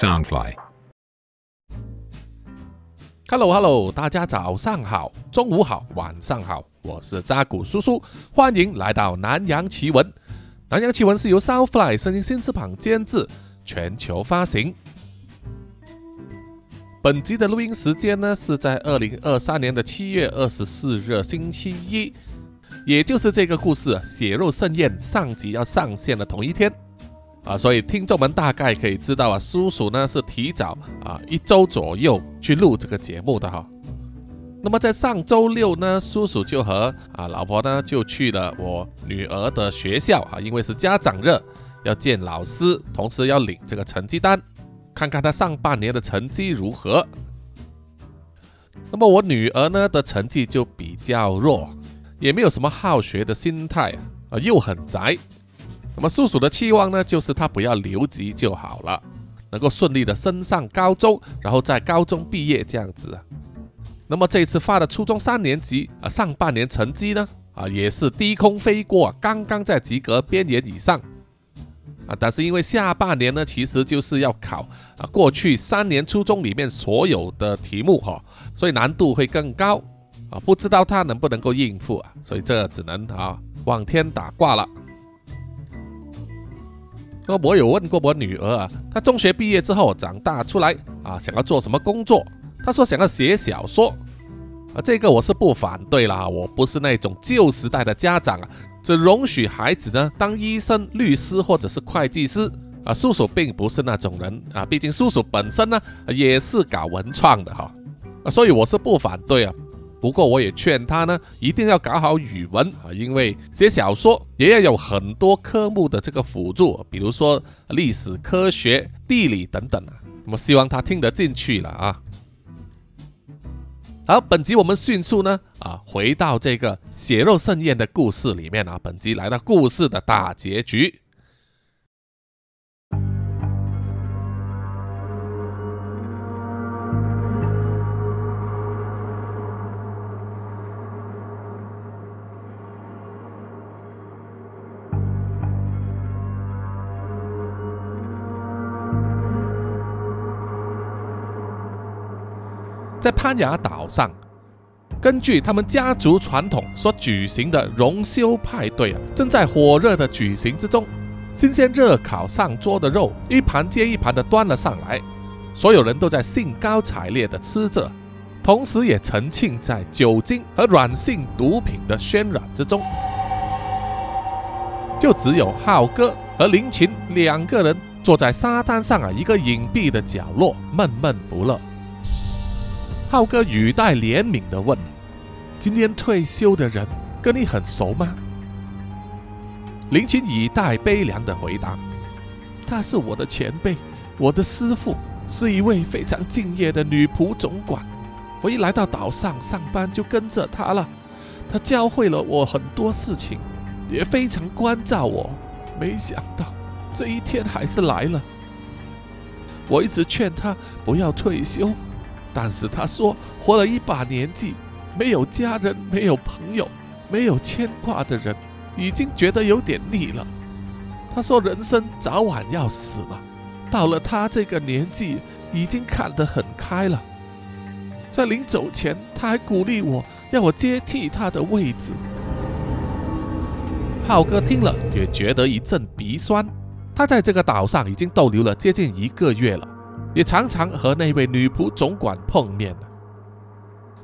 Soundfly。Hello Hello，大家早上好，中午好，晚上好，我是扎古叔叔，欢迎来到南洋奇闻。南洋奇闻是由 Soundfly 声音新翅膀监制，全球发行。本集的录音时间呢是在二零二三年的七月二十四日星期一，也就是这个故事《血肉盛宴》上集要上线的同一天。啊，所以听众们大概可以知道啊，叔叔呢是提早啊一周左右去录这个节目的哈。那么在上周六呢，叔叔就和啊老婆呢就去了我女儿的学校啊，因为是家长日，要见老师，同时要领这个成绩单，看看她上半年的成绩如何。那么我女儿呢的成绩就比较弱，也没有什么好学的心态啊，又很宅。那么叔叔的期望呢，就是他不要留级就好了，能够顺利的升上高中，然后在高中毕业这样子。那么这次发的初中三年级啊，上半年成绩呢啊也是低空飞过，刚刚在及格边缘以上啊。但是因为下半年呢，其实就是要考啊过去三年初中里面所有的题目哈，所以难度会更高啊。不知道他能不能够应付啊，所以这只能啊望天打卦了。那么我有问过我女儿啊，她中学毕业之后长大出来啊，想要做什么工作？她说想要写小说啊，这个我是不反对啦，我不是那种旧时代的家长啊，只容许孩子呢当医生、律师或者是会计师啊。叔叔并不是那种人啊，毕竟叔叔本身呢也是搞文创的哈啊，所以我是不反对啊。不过我也劝他呢，一定要搞好语文啊，因为写小说也要有很多科目的这个辅助，比如说历史、科学、地理等等啊。那么希望他听得进去了啊。好，本集我们迅速呢啊，回到这个血肉盛宴的故事里面啊。本集来到故事的大结局。在攀牙岛上，根据他们家族传统所举行的荣休派对啊，正在火热的举行之中。新鲜热烤上桌的肉，一盘接一盘的端了上来，所有人都在兴高采烈的吃着，同时也沉浸在酒精和软性毒品的渲染之中。就只有浩哥和林琴两个人坐在沙滩上啊，一个隐蔽的角落，闷闷不乐。浩哥语带怜悯地问：“今天退休的人跟你很熟吗？”林琴以带悲凉的回答：“他是我的前辈，我的师傅，是一位非常敬业的女仆总管。我一来到岛上上班就跟着他了，他教会了我很多事情，也非常关照我。没想到这一天还是来了。我一直劝他不要退休。”但是他说，活了一把年纪，没有家人，没有朋友，没有牵挂的人，已经觉得有点腻了。他说，人生早晚要死了，到了他这个年纪，已经看得很开了。在临走前，他还鼓励我，要我接替他的位置。浩哥听了也觉得一阵鼻酸。他在这个岛上已经逗留了接近一个月了。也常常和那位女仆总管碰面了。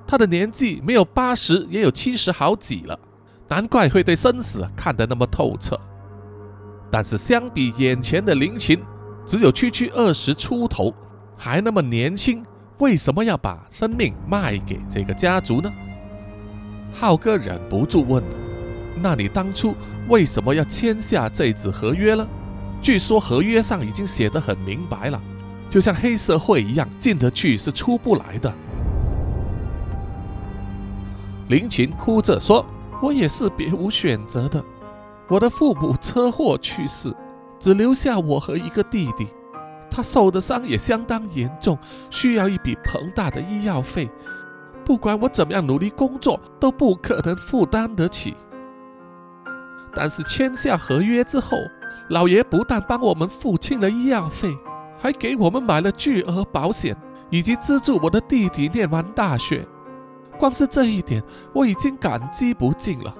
他的年纪没有八十，也有七十好几了，难怪会对生死看得那么透彻。但是相比眼前的林琴，只有区区二十出头，还那么年轻，为什么要把生命卖给这个家族呢？浩哥忍不住问：“那你当初为什么要签下这纸合约呢？据说合约上已经写得很明白了。”就像黑社会一样，进得去是出不来的。林琴哭着说：“我也是别无选择的。我的父母车祸去世，只留下我和一个弟弟。他受的伤也相当严重，需要一笔庞大的医药费。不管我怎么样努力工作，都不可能负担得起。但是签下合约之后，老爷不但帮我们付清了医药费。”还给我们买了巨额保险，以及资助我的弟弟念完大学。光是这一点，我已经感激不尽了。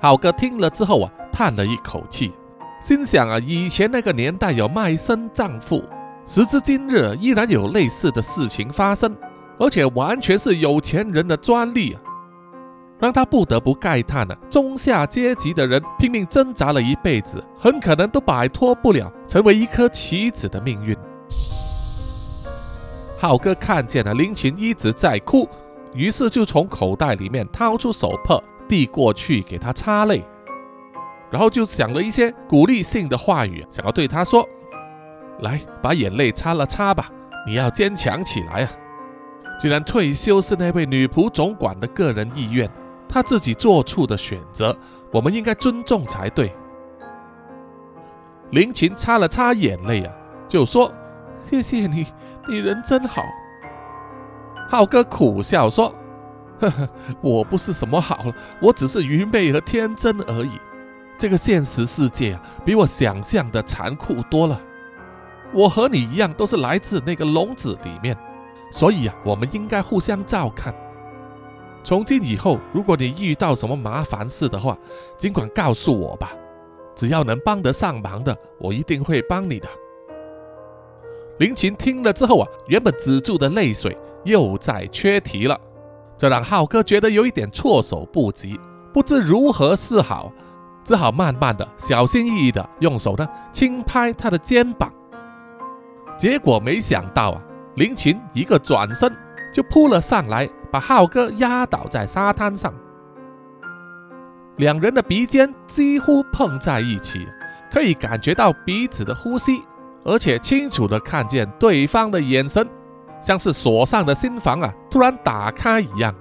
浩哥听了之后啊，叹了一口气，心想啊，以前那个年代有卖身葬父，时至今日依然有类似的事情发生，而且完全是有钱人的专利啊，让他不得不慨叹呢，中下阶级的人拼命挣扎了一辈子，很可能都摆脱不了成为一颗棋子的命运。浩哥看见了林琴一直在哭，于是就从口袋里面掏出手帕递过去给她擦泪，然后就想了一些鼓励性的话语，想要对她说：“来，把眼泪擦了擦吧，你要坚强起来啊！既然退休是那位女仆总管的个人意愿，他自己做出的选择，我们应该尊重才对。”林琴擦了擦眼泪啊，就说：“谢谢你。”你人真好，浩哥苦笑说：“呵呵，我不是什么好，我只是愚昧和天真而已。这个现实世界啊，比我想象的残酷多了。我和你一样，都是来自那个笼子里面，所以啊，我们应该互相照看。从今以后，如果你遇到什么麻烦事的话，尽管告诉我吧，只要能帮得上忙的，我一定会帮你的。”林琴听了之后啊，原本止住的泪水又在缺堤了，这让浩哥觉得有一点措手不及，不知如何是好，只好慢慢的、小心翼翼的用手呢轻拍他的肩膀。结果没想到啊，林琴一个转身就扑了上来，把浩哥压倒在沙滩上，两人的鼻尖几乎碰在一起，可以感觉到彼此的呼吸。而且清楚的看见对方的眼神，像是锁上的心房啊，突然打开一样。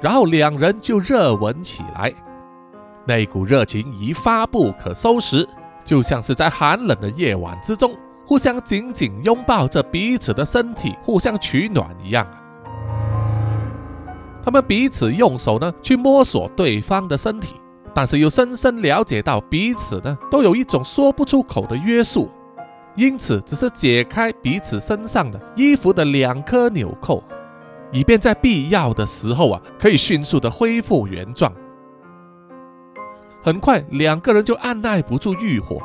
然后两人就热吻起来，那股热情一发不可收拾，就像是在寒冷的夜晚之中，互相紧紧拥抱着彼此的身体，互相取暖一样。他们彼此用手呢去摸索对方的身体，但是又深深了解到彼此呢都有一种说不出口的约束。因此，只是解开彼此身上的衣服的两颗纽扣，以便在必要的时候啊，可以迅速的恢复原状。很快，两个人就按耐不住欲火，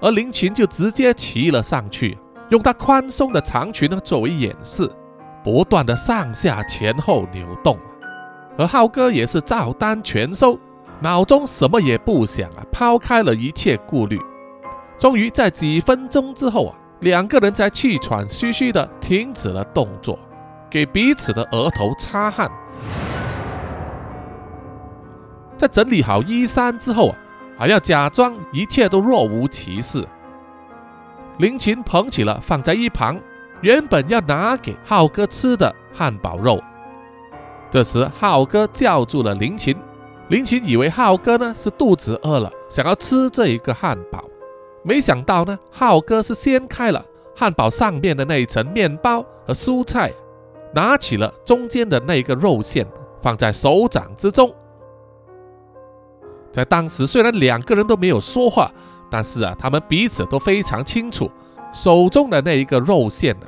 而林琴就直接骑了上去，用她宽松的长裙呢作为掩饰，不断的上下前后扭动。而浩哥也是照单全收，脑中什么也不想啊，抛开了一切顾虑。终于在几分钟之后啊，两个人才气喘吁吁地停止了动作，给彼此的额头擦汗。在整理好衣衫之后啊，还要假装一切都若无其事。林琴捧起了放在一旁，原本要拿给浩哥吃的汉堡肉。这时浩哥叫住了林琴，林琴以为浩哥呢是肚子饿了，想要吃这一个汉堡。没想到呢，浩哥是掀开了汉堡上面的那一层面包和蔬菜，拿起了中间的那一个肉馅，放在手掌之中。在当时，虽然两个人都没有说话，但是啊，他们彼此都非常清楚，手中的那一个肉馅呢，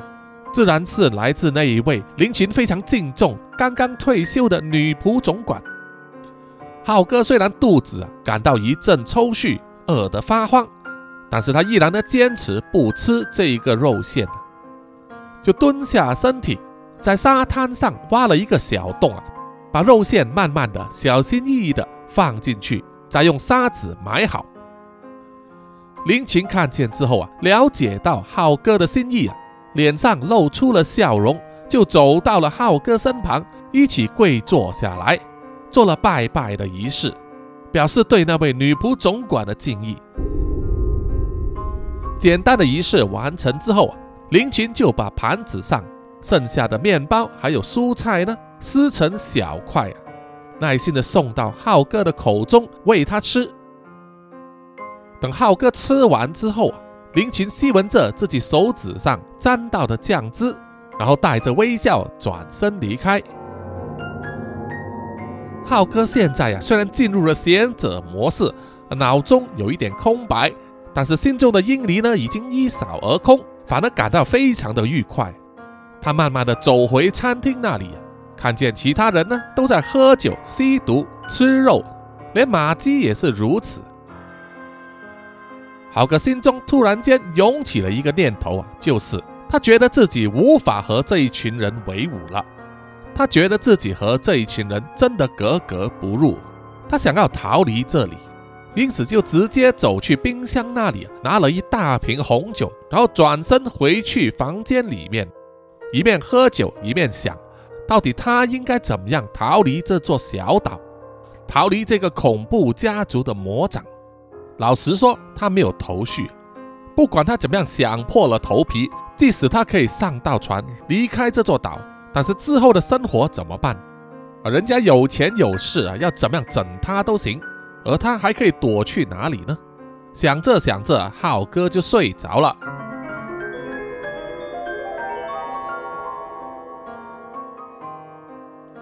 自然是来自那一位林琴非常敬重、刚刚退休的女仆总管。浩哥虽然肚子啊感到一阵抽搐，饿得发慌。但是他依然呢坚持不吃这一个肉馅，就蹲下身体，在沙滩上挖了一个小洞啊，把肉馅慢慢的、小心翼翼的放进去，再用沙子埋好。林琴看见之后啊，了解到浩哥的心意啊，脸上露出了笑容，就走到了浩哥身旁，一起跪坐下来，做了拜拜的仪式，表示对那位女仆总管的敬意。简单的仪式完成之后啊，林琴就把盘子上剩下的面包还有蔬菜呢撕成小块啊，耐心的送到浩哥的口中喂他吃。等浩哥吃完之后啊，林琴吸闻着自己手指上沾到的酱汁，然后带着微笑转身离开。浩哥现在呀，虽然进入了贤者模式，脑中有一点空白。但是心中的阴离呢，已经一扫而空，反而感到非常的愉快。他慢慢的走回餐厅那里，看见其他人呢都在喝酒、吸毒、吃肉，连马基也是如此。浩哥心中突然间涌起了一个念头啊，就是他觉得自己无法和这一群人为伍了，他觉得自己和这一群人真的格格不入，他想要逃离这里，因此就直接走去冰箱那里拿了一大瓶红酒，然后转身回去房间里面。一面喝酒，一面想，到底他应该怎么样逃离这座小岛，逃离这个恐怖家族的魔掌？老实说，他没有头绪。不管他怎么样想破了头皮，即使他可以上到船离开这座岛，但是之后的生活怎么办？啊，人家有钱有势啊，要怎么样整他都行，而他还可以躲去哪里呢？想着想着，浩哥就睡着了。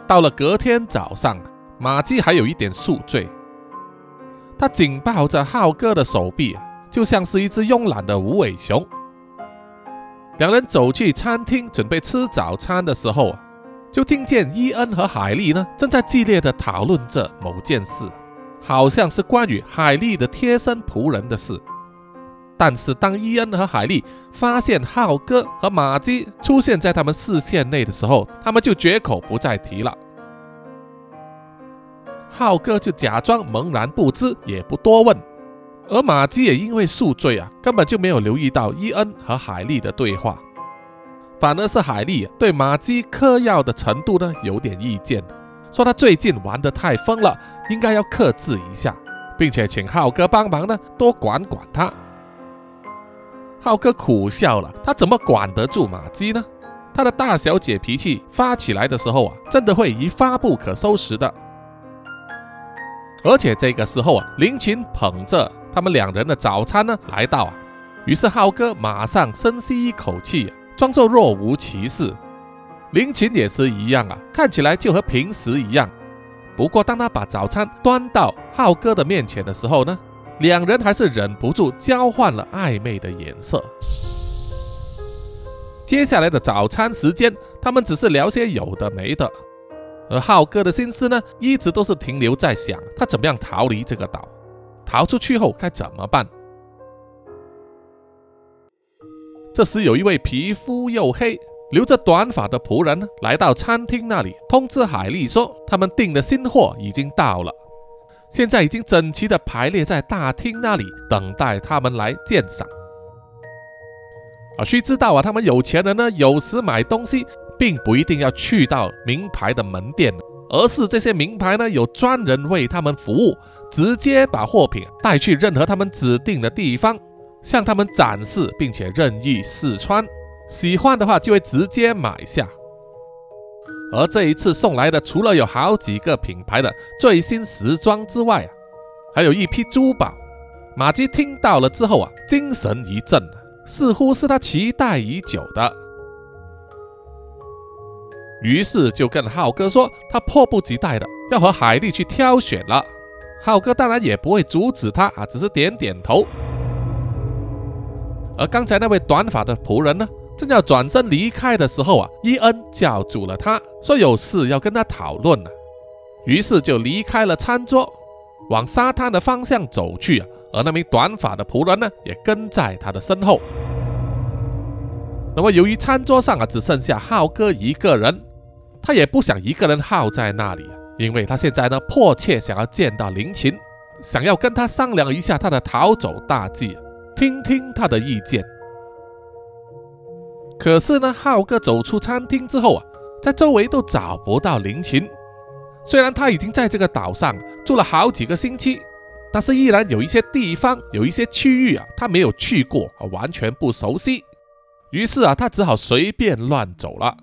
到了隔天早上，马季还有一点宿醉，他紧抱着浩哥的手臂，就像是一只慵懒的无尾熊。两人走去餐厅准备吃早餐的时候，就听见伊恩和海莉呢正在激烈的讨论着某件事，好像是关于海莉的贴身仆人的事。但是当伊恩和海莉发现浩哥和马基出现在他们视线内的时候，他们就绝口不再提了。浩哥就假装茫然不知，也不多问。而马基也因为宿醉啊，根本就没有留意到伊恩和海莉的对话，反而是海莉对马基嗑药的程度呢有点意见，说他最近玩得太疯了，应该要克制一下，并且请浩哥帮忙呢多管管他。浩哥苦笑了，他怎么管得住马基呢？他的大小姐脾气发起来的时候啊，真的会一发不可收拾的。而且这个时候啊，林琴捧着他们两人的早餐呢来到啊，于是浩哥马上深吸一口气，装作若无其事。林琴也是一样啊，看起来就和平时一样。不过当他把早餐端到浩哥的面前的时候呢？两人还是忍不住交换了暧昧的眼色。接下来的早餐时间，他们只是聊些有的没的，而浩哥的心思呢，一直都是停留在想他怎么样逃离这个岛，逃出去后该怎么办。这时，有一位皮肤黝黑、留着短发的仆人来到餐厅那里，通知海莉说，他们订的新货已经到了。现在已经整齐的排列在大厅那里，等待他们来鉴赏。啊，须知道啊，他们有钱人呢，有时买东西并不一定要去到名牌的门店，而是这些名牌呢有专人为他们服务，直接把货品带去任何他们指定的地方，向他们展示，并且任意试穿，喜欢的话就会直接买下。而这一次送来的，除了有好几个品牌的最新时装之外啊，还有一批珠宝。马基听到了之后啊，精神一振，似乎是他期待已久的，于是就跟浩哥说，他迫不及待的要和海莉去挑选了。浩哥当然也不会阻止他啊，只是点点头。而刚才那位短发的仆人呢？正要转身离开的时候啊，伊恩叫住了他，说有事要跟他讨论呢。于是就离开了餐桌，往沙滩的方向走去啊。而那名短发的仆人呢，也跟在他的身后。那么由于餐桌上啊只剩下浩哥一个人，他也不想一个人耗在那里，因为他现在呢迫切想要见到林琴，想要跟他商量一下他的逃走大计，听听他的意见。可是呢，浩哥走出餐厅之后啊，在周围都找不到林琴。虽然他已经在这个岛上住了好几个星期，但是依然有一些地方、有一些区域啊，他没有去过，完全不熟悉。于是啊，他只好随便乱走了。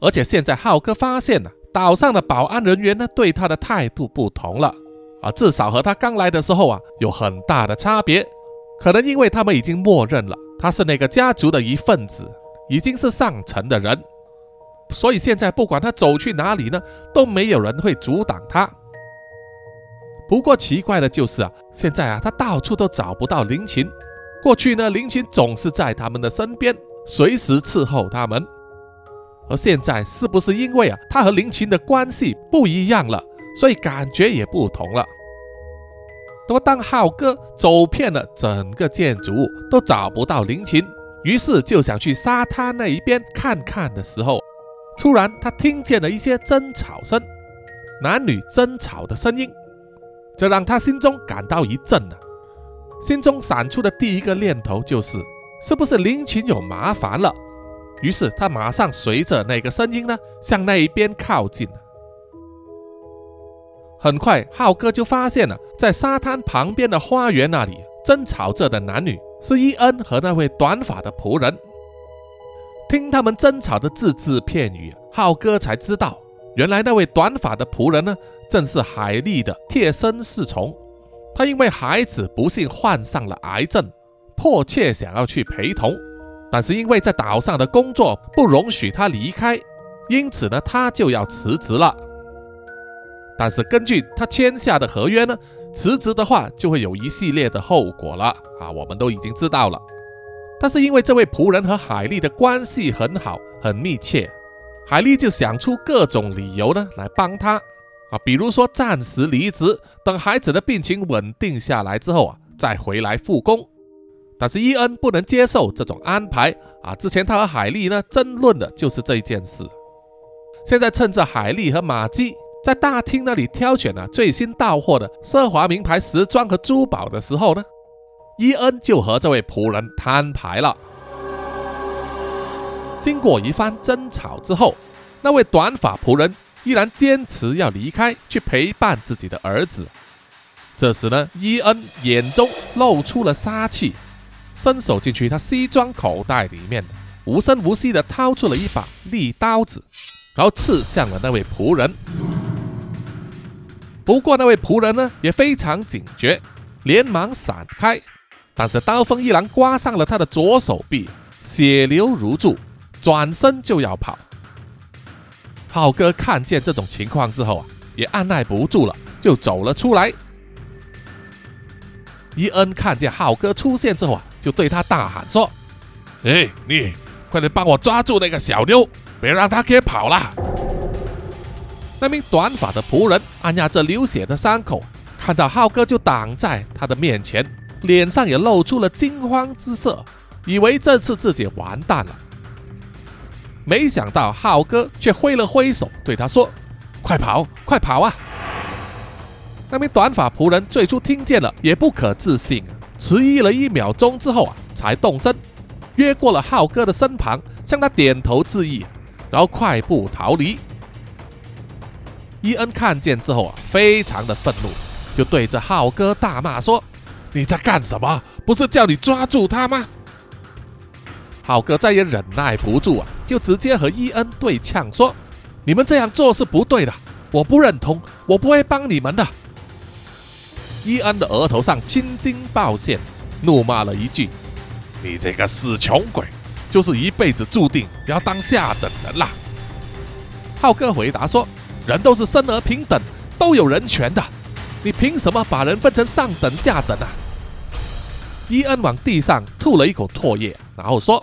而且现在浩哥发现了岛上的保安人员呢，对他的态度不同了啊，至少和他刚来的时候啊，有很大的差别。可能因为他们已经默认了。他是那个家族的一份子，已经是上层的人，所以现在不管他走去哪里呢，都没有人会阻挡他。不过奇怪的就是啊，现在啊，他到处都找不到林琴。过去呢，林琴总是在他们的身边，随时伺候他们。而现在是不是因为啊，他和林琴的关系不一样了，所以感觉也不同了？那么，当浩哥走遍了整个建筑物都找不到林琴，于是就想去沙滩那一边看看的时候，突然他听见了一些争吵声，男女争吵的声音，这让他心中感到一震啊！心中闪出的第一个念头就是，是不是林琴有麻烦了？于是他马上随着那个声音呢，向那一边靠近。很快，浩哥就发现了，在沙滩旁边的花园那里争吵着的男女是伊恩和那位短发的仆人。听他们争吵的字字片语，浩哥才知道，原来那位短发的仆人呢，正是海莉的贴身侍从。他因为孩子不幸患上了癌症，迫切想要去陪同。但是因为在岛上的工作不容许他离开，因此呢，他就要辞职了。但是根据他签下的合约呢，辞职的话就会有一系列的后果了啊，我们都已经知道了。但是因为这位仆人和海莉的关系很好很密切，海莉就想出各种理由呢来帮他啊，比如说暂时离职，等孩子的病情稳定下来之后啊，再回来复工。但是伊恩不能接受这种安排啊！之前他和海莉呢争论的就是这一件事。现在趁着海莉和马基在大厅那里挑选了最新到货的奢华名牌时装和珠宝的时候呢，伊恩就和这位仆人摊牌了。经过一番争吵之后，那位短发仆人依然坚持要离开去陪伴自己的儿子。这时呢，伊恩眼中露出了杀气。伸手进去他西装口袋里面，无声无息地掏出了一把利刀子，然后刺向了那位仆人。不过那位仆人呢也非常警觉，连忙闪开，但是刀锋依然刮伤了他的左手臂，血流如注，转身就要跑。浩哥看见这种情况之后啊，也按耐不住了，就走了出来。伊恩看见浩哥出现之后啊。就对他大喊说：“哎，你快点帮我抓住那个小妞，别让她给跑了。”那名短发的仆人按压着流血的伤口，看到浩哥就挡在他的面前，脸上也露出了惊慌之色，以为这次自己完蛋了。没想到浩哥却挥了挥手对他说：“快跑，快跑啊！”那名短发仆人最初听见了也不可置信。迟疑了一秒钟之后啊，才动身，越过了浩哥的身旁，向他点头致意，然后快步逃离。伊恩看见之后啊，非常的愤怒，就对着浩哥大骂说：“你在干什么？不是叫你抓住他吗？”浩哥再也忍耐不住啊，就直接和伊恩对呛说：“你们这样做是不对的，我不认同，我不会帮你们的。”伊恩的额头上青筋暴现，怒骂了一句：“你这个死穷鬼，就是一辈子注定要当下等人啦！”浩哥回答说：“人都是生而平等，都有人权的，你凭什么把人分成上等下等啊？”伊恩往地上吐了一口唾液，然后说：“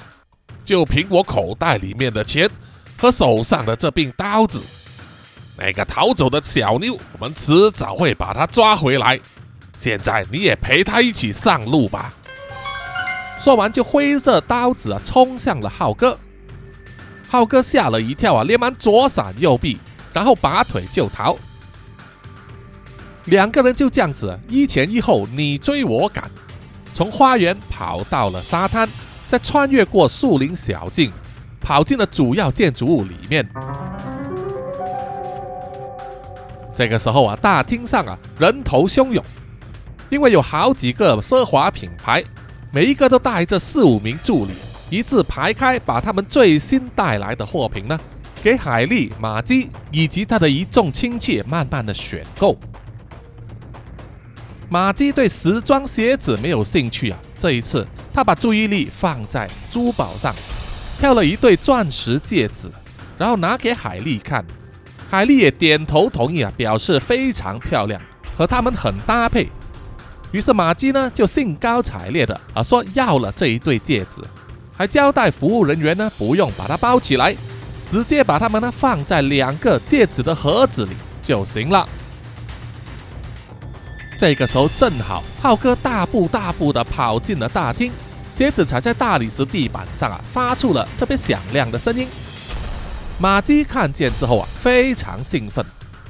就凭我口袋里面的钱和手上的这柄刀子，那个逃走的小妞，我们迟早会把她抓回来。”现在你也陪他一起上路吧。说完，就挥着刀子啊，冲向了浩哥。浩哥吓了一跳啊，连忙左闪右避，然后拔腿就逃。两个人就这样子一前一后，你追我赶，从花园跑到了沙滩，再穿越过树林小径，跑进了主要建筑物里面。这个时候啊，大厅上啊，人头汹涌。因为有好几个奢华品牌，每一个都带着四五名助理，一字排开，把他们最新带来的货品呢，给海莉、马基以及他的一众亲戚慢慢的选购。马基对时装鞋子没有兴趣啊，这一次他把注意力放在珠宝上，挑了一对钻石戒指，然后拿给海莉看，海莉也点头同意啊，表示非常漂亮。和他们很搭配。于是马基呢就兴高采烈的啊说要了这一对戒指，还交代服务人员呢不用把它包起来，直接把它们呢放在两个戒指的盒子里就行了。这个时候正好浩哥大步大步的跑进了大厅，鞋子踩在大理石地板上啊，发出了特别响亮的声音。马基看见之后啊，非常兴奋，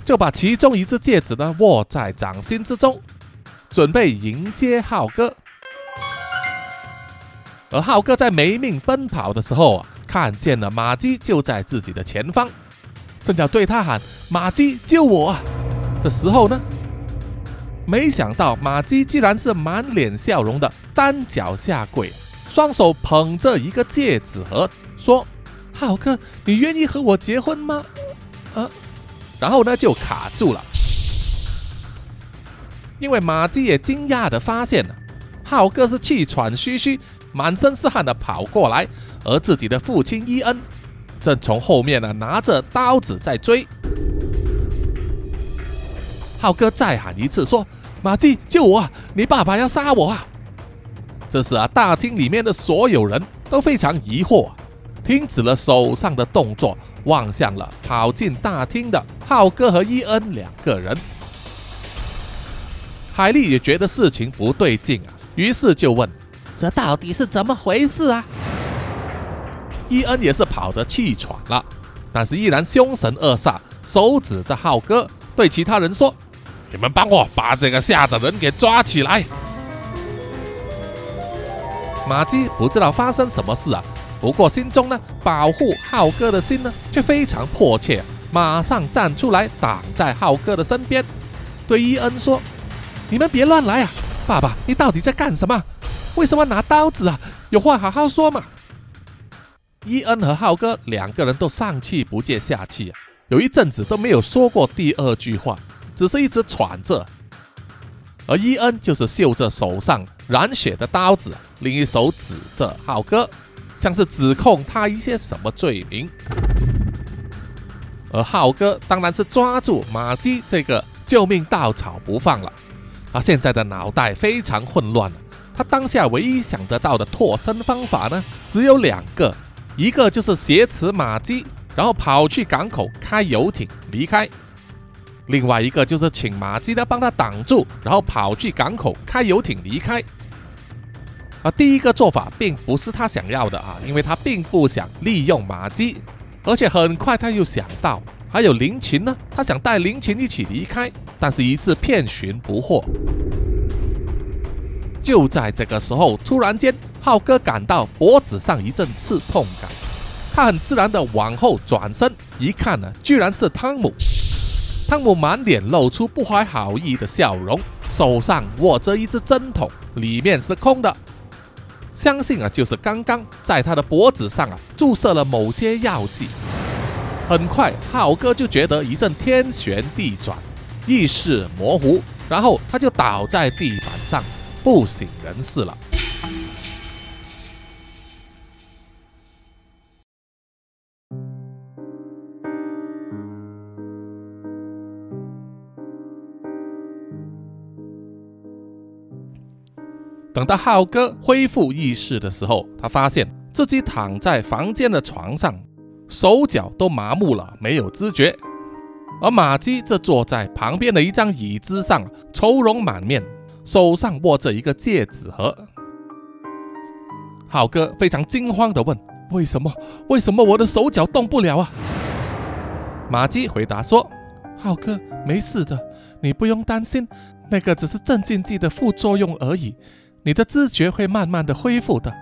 就把其中一只戒指呢握在掌心之中，准备迎接浩哥。而浩哥在没命奔跑的时候啊，看见了马基就在自己的前方，正要对他喊“马基救我”的时候呢。没想到马基竟然是满脸笑容的单脚下跪，双手捧着一个戒指盒，说：“浩哥，你愿意和我结婚吗？”啊，然后呢就卡住了，因为马姬也惊讶的发现了，浩哥是气喘吁吁、满身是汗的跑过来，而自己的父亲伊恩正从后面呢拿着刀子在追。浩哥再喊一次，说：“马姬，救我！你爸爸要杀我啊！”这时啊，大厅里面的所有人都非常疑惑，停止了手上的动作，望向了跑进大厅的浩哥和伊恩两个人。海莉也觉得事情不对劲啊，于是就问：“这到底是怎么回事啊？”伊恩也是跑得气喘了，但是依然凶神恶煞，手指着浩哥，对其他人说。你们帮我把这个吓的人给抓起来！马基不知道发生什么事啊，不过心中呢，保护浩哥的心呢，却非常迫切，马上站出来挡在浩哥的身边，对伊恩说：“你们别乱来啊！爸爸，你到底在干什么？为什么拿刀子啊？有话好好说嘛！”伊恩和浩哥两个人都上气不接下气啊，有一阵子都没有说过第二句话。只是一直喘着，而伊恩就是嗅着手上染血的刀子，另一手指着浩哥，像是指控他一些什么罪名。而浩哥当然是抓住马基这个救命稻草不放了，他现在的脑袋非常混乱他当下唯一想得到的脱身方法呢，只有两个，一个就是挟持马基，然后跑去港口开游艇离开。另外一个就是请马基呢帮他挡住，然后跑去港口开游艇离开。啊第一个做法并不是他想要的啊，因为他并不想利用马基，而且很快他又想到还有林琴呢，他想带林琴一起离开，但是一直遍寻不获。就在这个时候，突然间，浩哥感到脖子上一阵刺痛感，他很自然的往后转身一看呢，居然是汤姆。汤姆满脸露出不怀好意的笑容，手上握着一只针筒，里面是空的。相信啊，就是刚刚在他的脖子上啊注射了某些药剂。很快，浩哥就觉得一阵天旋地转，意识模糊，然后他就倒在地板上，不省人事了。等到浩哥恢复意识的时候，他发现自己躺在房间的床上，手脚都麻木了，没有知觉。而马基则坐在旁边的一张椅子上，愁容满面，手上握着一个戒指盒。浩哥非常惊慌地问：“为什么？为什么我的手脚动不了啊？”马基回答说：“浩哥，没事的，你不用担心，那个只是镇静剂的副作用而已。”你的知觉会慢慢的恢复的，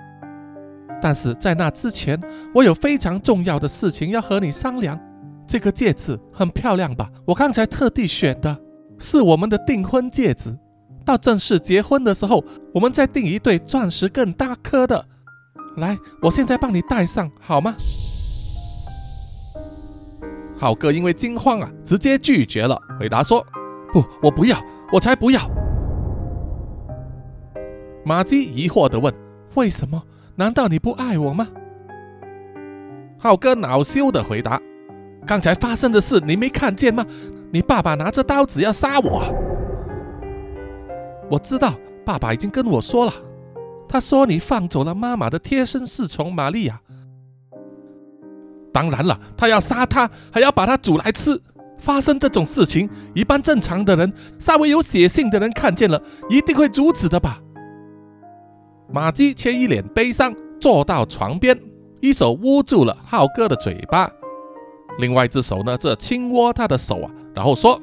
但是在那之前，我有非常重要的事情要和你商量。这个戒指很漂亮吧？我刚才特地选的，是我们的订婚戒指。到正式结婚的时候，我们再订一对钻石更大颗的。来，我现在帮你戴上，好吗？浩哥因为惊慌啊，直接拒绝了，回答说：“不，我不要，我才不要。”马姬疑惑地问：“为什么？难道你不爱我吗？”浩哥恼羞的回答：“刚才发生的事你没看见吗？你爸爸拿着刀子要杀我。”我知道，爸爸已经跟我说了。他说你放走了妈妈的贴身侍从玛利亚。当然了，他要杀他，还要把他煮来吃。发生这种事情，一般正常的人，稍微有血性的人看见了，一定会阻止的吧？马姬却一脸悲伤，坐到床边，一手捂住了浩哥的嘴巴，另外一只手呢，这轻握他的手啊，然后说：“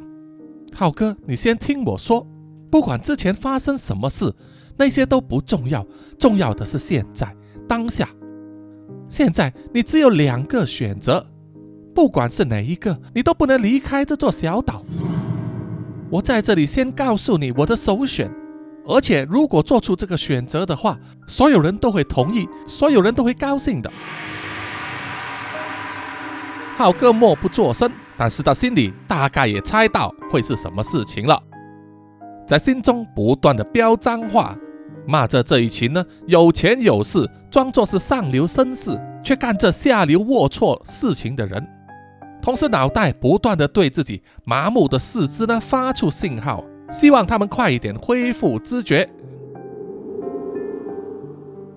浩哥，你先听我说，不管之前发生什么事。”那些都不重要，重要的是现在当下。现在你只有两个选择，不管是哪一个，你都不能离开这座小岛。我在这里先告诉你我的首选，而且如果做出这个选择的话，所有人都会同意，所有人都会高兴的。浩哥默不作声，但是他心里大概也猜到会是什么事情了，在心中不断的飙脏话。骂着这一群呢有钱有势，装作是上流绅士，却干这下流龌龊事情的人，同时脑袋不断的对自己麻木的四肢呢发出信号，希望他们快一点恢复知觉。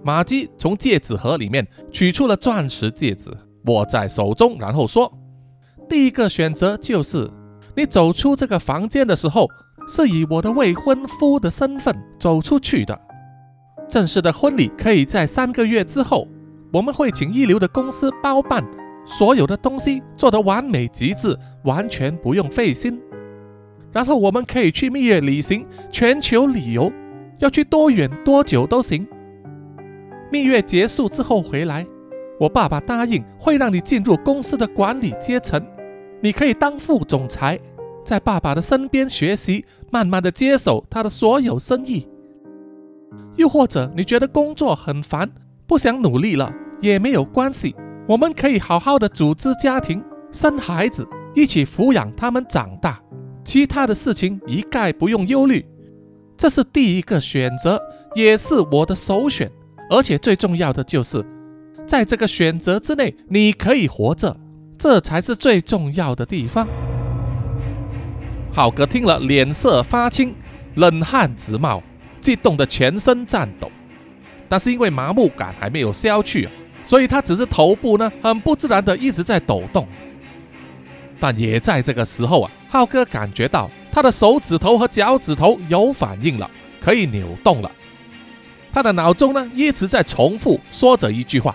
马姬从戒指盒里面取出了钻石戒指，握在手中，然后说：“第一个选择就是你走出这个房间的时候，是以我的未婚夫的身份走出去的。”正式的婚礼可以在三个月之后，我们会请一流的公司包办，所有的东西做得完美极致，完全不用费心。然后我们可以去蜜月旅行，全球旅游，要去多远多久都行。蜜月结束之后回来，我爸爸答应会让你进入公司的管理阶层，你可以当副总裁，在爸爸的身边学习，慢慢的接手他的所有生意。又或者你觉得工作很烦，不想努力了也没有关系，我们可以好好的组织家庭，生孩子，一起抚养他们长大，其他的事情一概不用忧虑。这是第一个选择，也是我的首选，而且最重要的就是，在这个选择之内，你可以活着，这才是最重要的地方。浩哥听了，脸色发青，冷汗直冒。激动的全身颤抖，但是因为麻木感还没有消去，所以他只是头部呢很不自然的一直在抖动。但也在这个时候啊，浩哥感觉到他的手指头和脚趾头有反应了，可以扭动了。他的脑中呢一直在重复说着一句话：“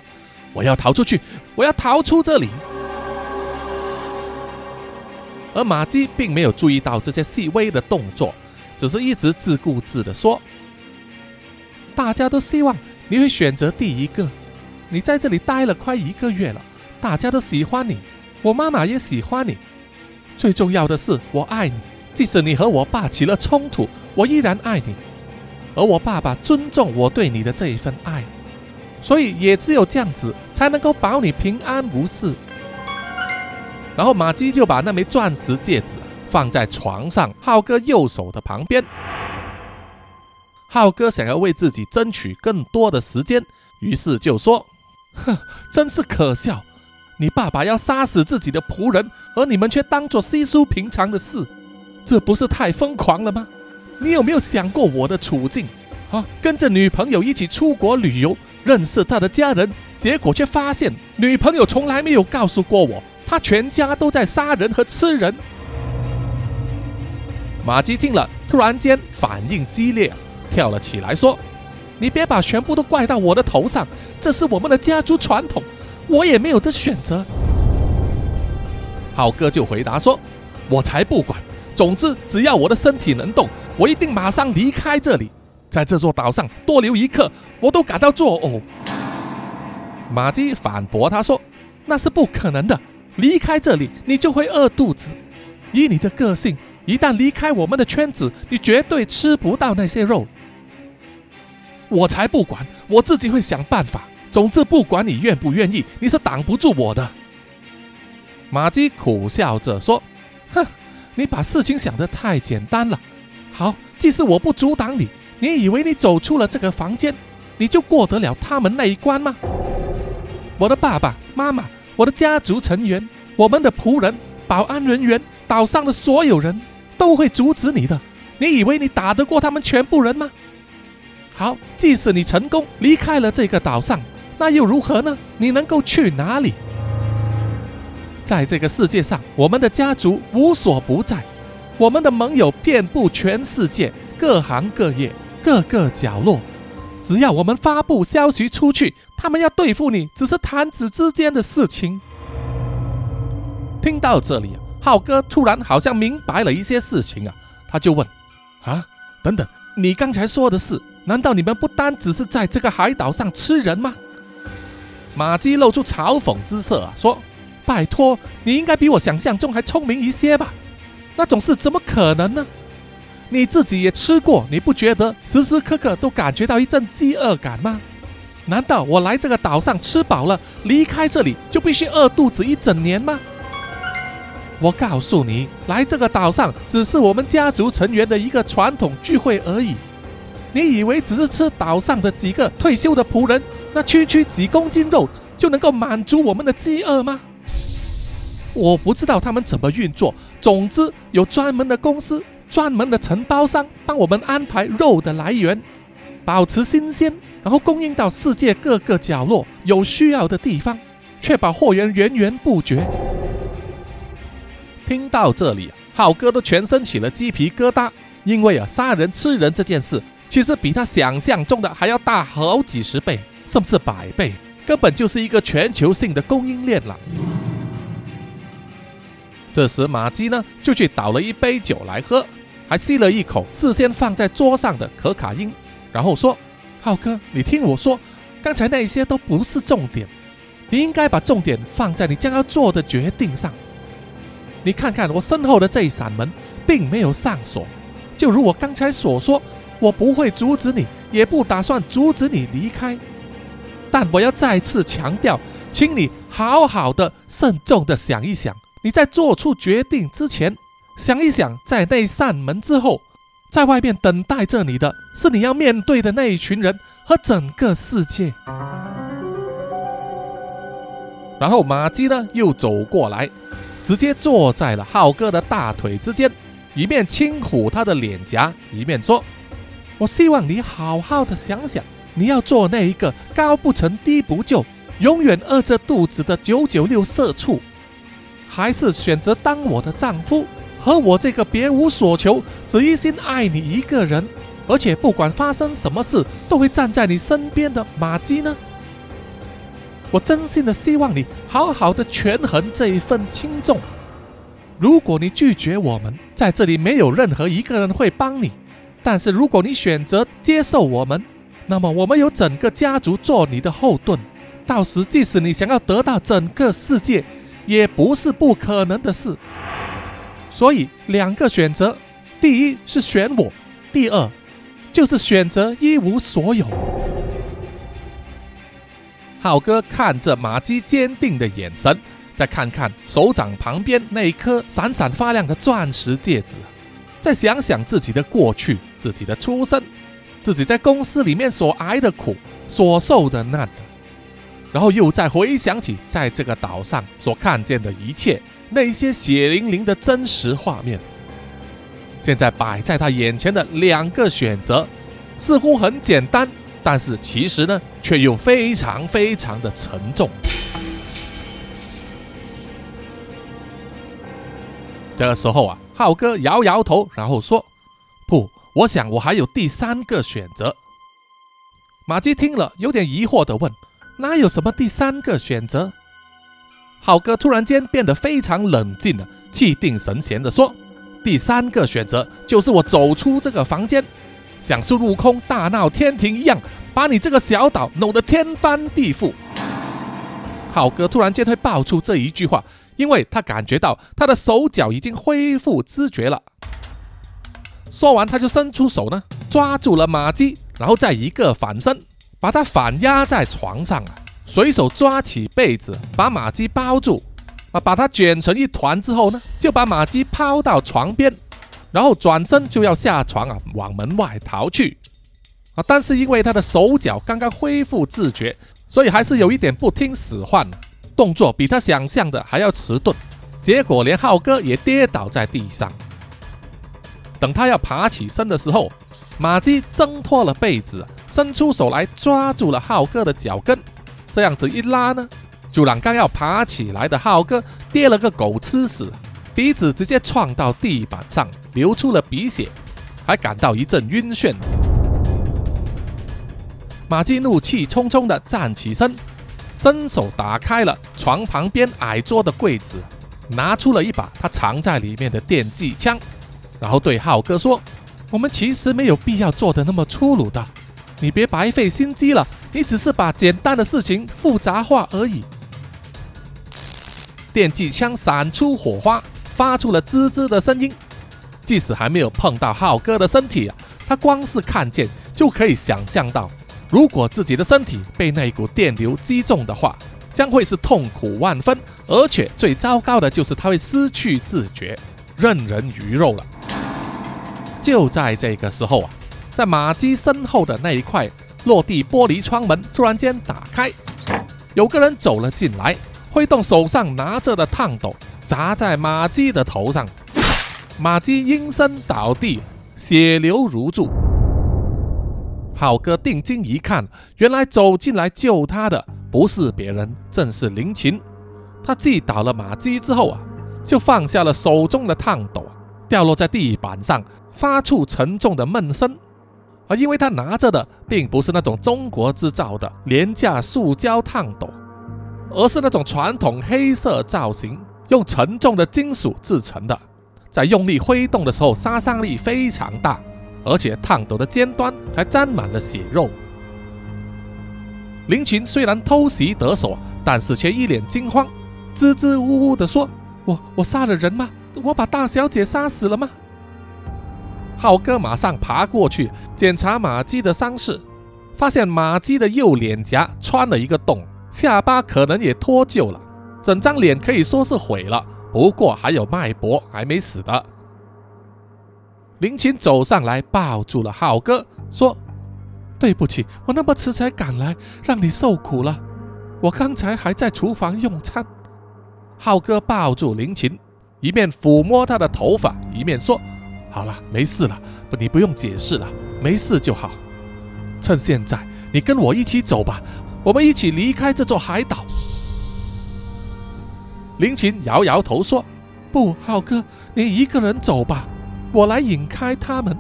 我要逃出去，我要逃出这里。”而马基并没有注意到这些细微的动作。只是一直自顾自的说：“大家都希望你会选择第一个。你在这里待了快一个月了，大家都喜欢你，我妈妈也喜欢你。最重要的是，我爱你。即使你和我爸起了冲突，我依然爱你。而我爸爸尊重我对你的这一份爱，所以也只有这样子才能够保你平安无事。”然后马基就把那枚钻石戒指。放在床上，浩哥右手的旁边。浩哥想要为自己争取更多的时间，于是就说：“哼，真是可笑！你爸爸要杀死自己的仆人，而你们却当作稀疏平常的事，这不是太疯狂了吗？你有没有想过我的处境？啊，跟着女朋友一起出国旅游，认识他的家人，结果却发现女朋友从来没有告诉过我，他全家都在杀人和吃人。”马基听了，突然间反应激烈，跳了起来说：“你别把全部都怪到我的头上，这是我们的家族传统，我也没有的选择。”浩哥就回答说：“我才不管，总之只要我的身体能动，我一定马上离开这里，在这座岛上多留一刻，我都感到作呕。”马基反驳他说：“那是不可能的，离开这里你就会饿肚子，以你的个性。”一旦离开我们的圈子，你绝对吃不到那些肉。我才不管，我自己会想办法。总之，不管你愿不愿意，你是挡不住我的。马基苦笑着说：“哼，你把事情想得太简单了。好，即使我不阻挡你，你以为你走出了这个房间，你就过得了他们那一关吗？我的爸爸妈妈，我的家族成员，我们的仆人、保安人员，岛上的所有人。”都会阻止你的，你以为你打得过他们全部人吗？好，即使你成功离开了这个岛上，那又如何呢？你能够去哪里？在这个世界上，我们的家族无所不在，我们的盟友遍布全世界各行各业、各个角落。只要我们发布消息出去，他们要对付你，只是弹指之间的事情。听到这里，浩哥突然好像明白了一些事情啊，他就问：“啊，等等，你刚才说的是，难道你们不单只是在这个海岛上吃人吗？”马姬露出嘲讽之色，说。拜托，你应该比我想象中还聪明一些吧？那种事怎么可能呢？你自己也吃过，你不觉得时时刻刻都感觉到一阵饥饿感吗？难道我来这个岛上吃饱了，离开这里就必须饿肚子一整年吗？我告诉你，来这个岛上只是我们家族成员的一个传统聚会而已。你以为只是吃岛上的几个退休的仆人，那区区几公斤肉就能够满足我们的饥饿吗？我不知道他们怎么运作。总之，有专门的公司、专门的承包商帮我们安排肉的来源，保持新鲜，然后供应到世界各个角落有需要的地方，确保货源源源不绝。听到这里，浩哥都全身起了鸡皮疙瘩，因为啊，杀人吃人这件事，其实比他想象中的还要大好几十倍，甚至百倍，根本就是一个全球性的供应链了。这时，马基呢就去倒了一杯酒来喝，还吸了一口事先放在桌上的可卡因，然后说：“浩哥，你听我说，刚才那些都不是重点，你应该把重点放在你将要做的决定上。你看看我身后的这一扇门，并没有上锁，就如我刚才所说，我不会阻止你，也不打算阻止你离开。但我要再次强调，请你好好的、慎重的想一想。”你在做出决定之前，想一想，在那扇门之后，在外面等待着你的是你要面对的那一群人和整个世界。然后马基呢又走过来，直接坐在了浩哥的大腿之间，一面轻抚他的脸颊，一面说：“我希望你好好的想想，你要做那一个高不成低不就、永远饿着肚子的九九六社畜。”还是选择当我的丈夫，和我这个别无所求、只一心爱你一个人，而且不管发生什么事都会站在你身边的马姬呢？我真心的希望你好好的权衡这一份轻重。如果你拒绝我们，在这里没有任何一个人会帮你；但是如果你选择接受我们，那么我们有整个家族做你的后盾。到时，即使你想要得到整个世界，也不是不可能的事，所以两个选择：第一是选我，第二就是选择一无所有。浩哥看着马姬坚定的眼神，再看看手掌旁边那颗闪闪发亮的钻石戒指，再想想自己的过去、自己的出身、自己在公司里面所挨的苦、所受的难。然后又再回想起在这个岛上所看见的一切，那些血淋淋的真实画面。现在摆在他眼前的两个选择，似乎很简单，但是其实呢，却又非常非常的沉重。这个时候啊，浩哥摇摇头，然后说：“不，我想我还有第三个选择。”马基听了，有点疑惑的问。哪有什么第三个选择？浩哥突然间变得非常冷静了，气定神闲地说：“第三个选择就是我走出这个房间，像孙悟空大闹天庭一样，把你这个小岛弄得天翻地覆。”浩哥突然间会爆出这一句话，因为他感觉到他的手脚已经恢复知觉了。说完，他就伸出手呢，抓住了马姬，然后再一个反身。把他反压在床上啊，随手抓起被子把马姬包住，啊，把他卷成一团之后呢，就把马姬抛到床边，然后转身就要下床啊，往门外逃去，啊，但是因为他的手脚刚刚恢复自觉，所以还是有一点不听使唤，动作比他想象的还要迟钝，结果连浩哥也跌倒在地上。等他要爬起身的时候，马基挣脱了被子，伸出手来抓住了浩哥的脚跟。这样子一拉呢，就让刚要爬起来的浩哥跌了个狗吃屎，鼻子直接撞到地板上，流出了鼻血，还感到一阵晕眩。马基怒气冲冲地站起身，伸手打开了床旁边矮桌的柜子，拿出了一把他藏在里面的电击枪。然后对浩哥说：“我们其实没有必要做的那么粗鲁的，你别白费心机了。你只是把简单的事情复杂化而已。”电击枪闪出火花，发出了滋滋的声音。即使还没有碰到浩哥的身体啊，他光是看见就可以想象到，如果自己的身体被那一股电流击中的话，将会是痛苦万分，而且最糟糕的就是他会失去自觉，任人鱼肉了。就在这个时候啊，在马基身后的那一块落地玻璃窗门突然间打开，有个人走了进来，挥动手上拿着的烫斗砸在马基的头上，马基应声倒地，血流如注。浩哥定睛一看，原来走进来救他的不是别人，正是林琴。他击倒了马基之后啊，就放下了手中的烫斗，掉落在地板上。发出沉重的闷声，而因为他拿着的并不是那种中国制造的廉价塑胶烫斗，而是那种传统黑色造型、用沉重的金属制成的，在用力挥动的时候杀伤力非常大，而且烫斗的尖端还沾满了血肉。林群虽然偷袭得手，但是却一脸惊慌，支支吾吾地说：“我我杀了人吗？我把大小姐杀死了吗？”浩哥马上爬过去检查马姬的伤势，发现马姬的右脸颊穿了一个洞，下巴可能也脱臼了，整张脸可以说是毁了。不过还有脉搏，还没死的。林琴走上来抱住了浩哥，说：“对不起，我那么迟才赶来，让你受苦了。我刚才还在厨房用餐。”浩哥抱住林琴，一面抚摸她的头发，一面说。好了，没事了，不，你不用解释了，没事就好。趁现在，你跟我一起走吧，我们一起离开这座海岛。林琴摇摇头说：“不，浩哥，你一个人走吧，我来引开他们。”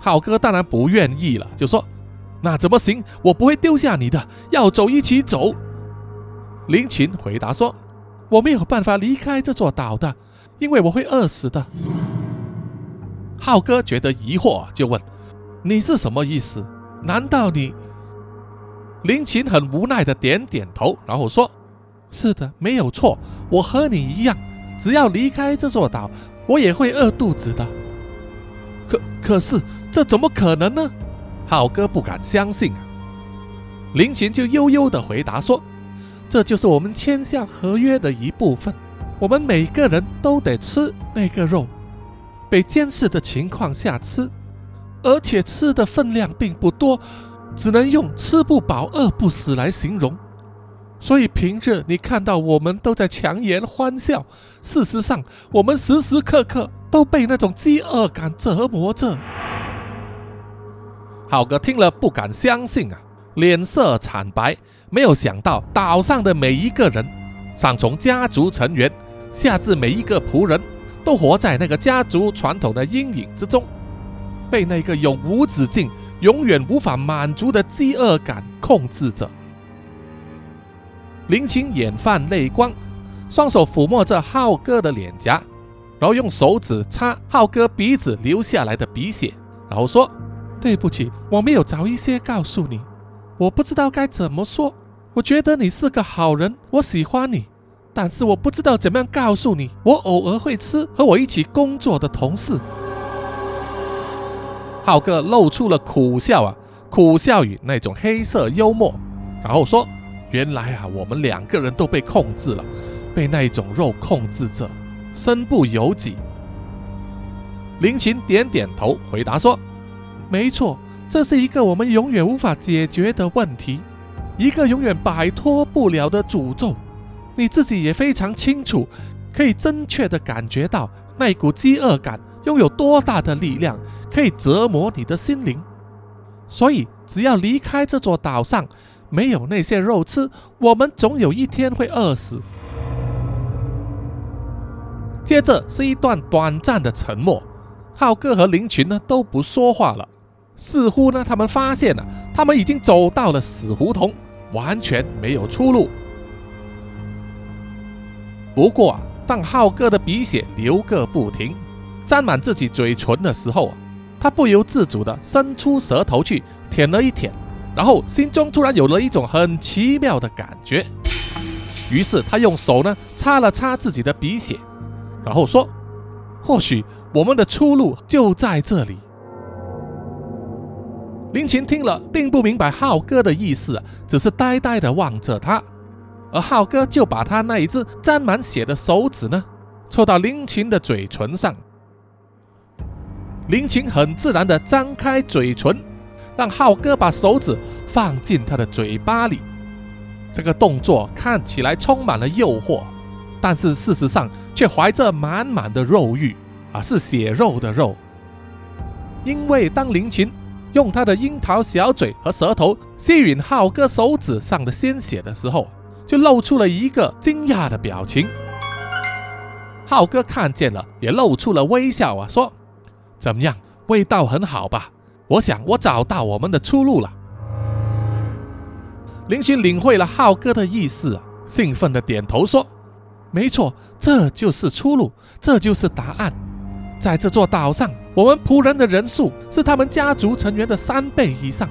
浩哥当然不愿意了，就说：“那怎么行？我不会丢下你的，要走一起走。”林琴回答说：“我没有办法离开这座岛的，因为我会饿死的。”浩哥觉得疑惑，就问：“你是什么意思？难道你？”林琴很无奈的点点头，然后说：“是的，没有错，我和你一样，只要离开这座岛，我也会饿肚子的。可可是，这怎么可能呢？”浩哥不敢相信啊。林琴就悠悠的回答说：“这就是我们签下合约的一部分，我们每个人都得吃那个肉。”被监视的情况下吃，而且吃的分量并不多，只能用吃不饱饿不死来形容。所以平日你看到我们都在强颜欢笑，事实上我们时时刻刻都被那种饥饿感折磨着。浩哥听了不敢相信啊，脸色惨白。没有想到岛上的每一个人，上从家族成员，下至每一个仆人。都活在那个家族传统的阴影之中，被那个永无止境、永远无法满足的饥饿感控制着。林青眼泛泪光，双手抚摸着浩哥的脸颊，然后用手指擦浩哥鼻子流下来的鼻血，然后说：“对不起，我没有早一些告诉你，我不知道该怎么说。我觉得你是个好人，我喜欢你。”但是我不知道怎么样告诉你，我偶尔会吃和我一起工作的同事。浩哥露出了苦笑啊，苦笑与那种黑色幽默，然后说：“原来啊，我们两个人都被控制了，被那种肉控制着，身不由己。”林琴点点头，回答说：“没错，这是一个我们永远无法解决的问题，一个永远摆脱不了的诅咒。”你自己也非常清楚，可以真确的感觉到那股饥饿感拥有多大的力量，可以折磨你的心灵。所以，只要离开这座岛上，没有那些肉吃，我们总有一天会饿死。接着是一段短暂的沉默，浩哥和林群呢都不说话了，似乎呢他们发现了，他们已经走到了死胡同，完全没有出路。不过啊，当浩哥的鼻血流个不停，沾满自己嘴唇的时候啊，他不由自主地伸出舌头去舔了一舔，然后心中突然有了一种很奇妙的感觉，于是他用手呢擦了擦自己的鼻血。然后说：“或许我们的出路就在这里。”林琴听了，并不明白浩哥的意思，只是呆呆的望着他。而浩哥就把他那一只沾满血的手指呢，戳到林琴的嘴唇上。林琴很自然的张开嘴唇，让浩哥把手指放进他的嘴巴里。这个动作看起来充满了诱惑。但是事实上，却怀着满满的肉欲啊，是血肉的肉。因为当林琴用他的樱桃小嘴和舌头吸吮浩哥手指上的鲜血的时候，就露出了一个惊讶的表情。浩哥看见了，也露出了微笑啊，说：“怎么样，味道很好吧？我想我找到我们的出路了。”林琴领会了浩哥的意思，兴奋的点头说。没错，这就是出路，这就是答案。在这座岛上，我们仆人的人数是他们家族成员的三倍以上。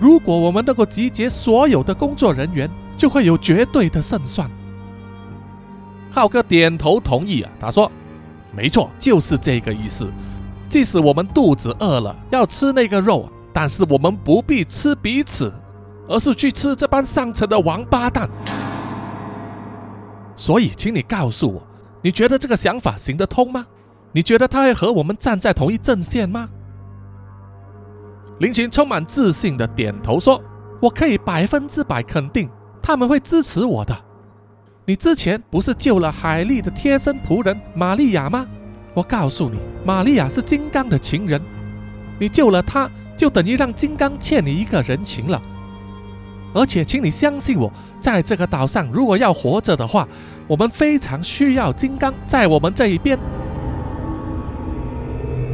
如果我们能够集结所有的工作人员，就会有绝对的胜算。浩哥点头同意啊，他说：“没错，就是这个意思。即使我们肚子饿了，要吃那个肉，但是我们不必吃彼此，而是去吃这般上层的王八蛋。”所以，请你告诉我，你觉得这个想法行得通吗？你觉得他会和我们站在同一阵线吗？林琴充满自信的点头说：“我可以百分之百肯定，他们会支持我的。你之前不是救了海莉的贴身仆人玛利亚吗？我告诉你，玛利亚是金刚的情人，你救了她，就等于让金刚欠你一个人情了。”而且，请你相信我，在这个岛上，如果要活着的话，我们非常需要金刚在我们这一边。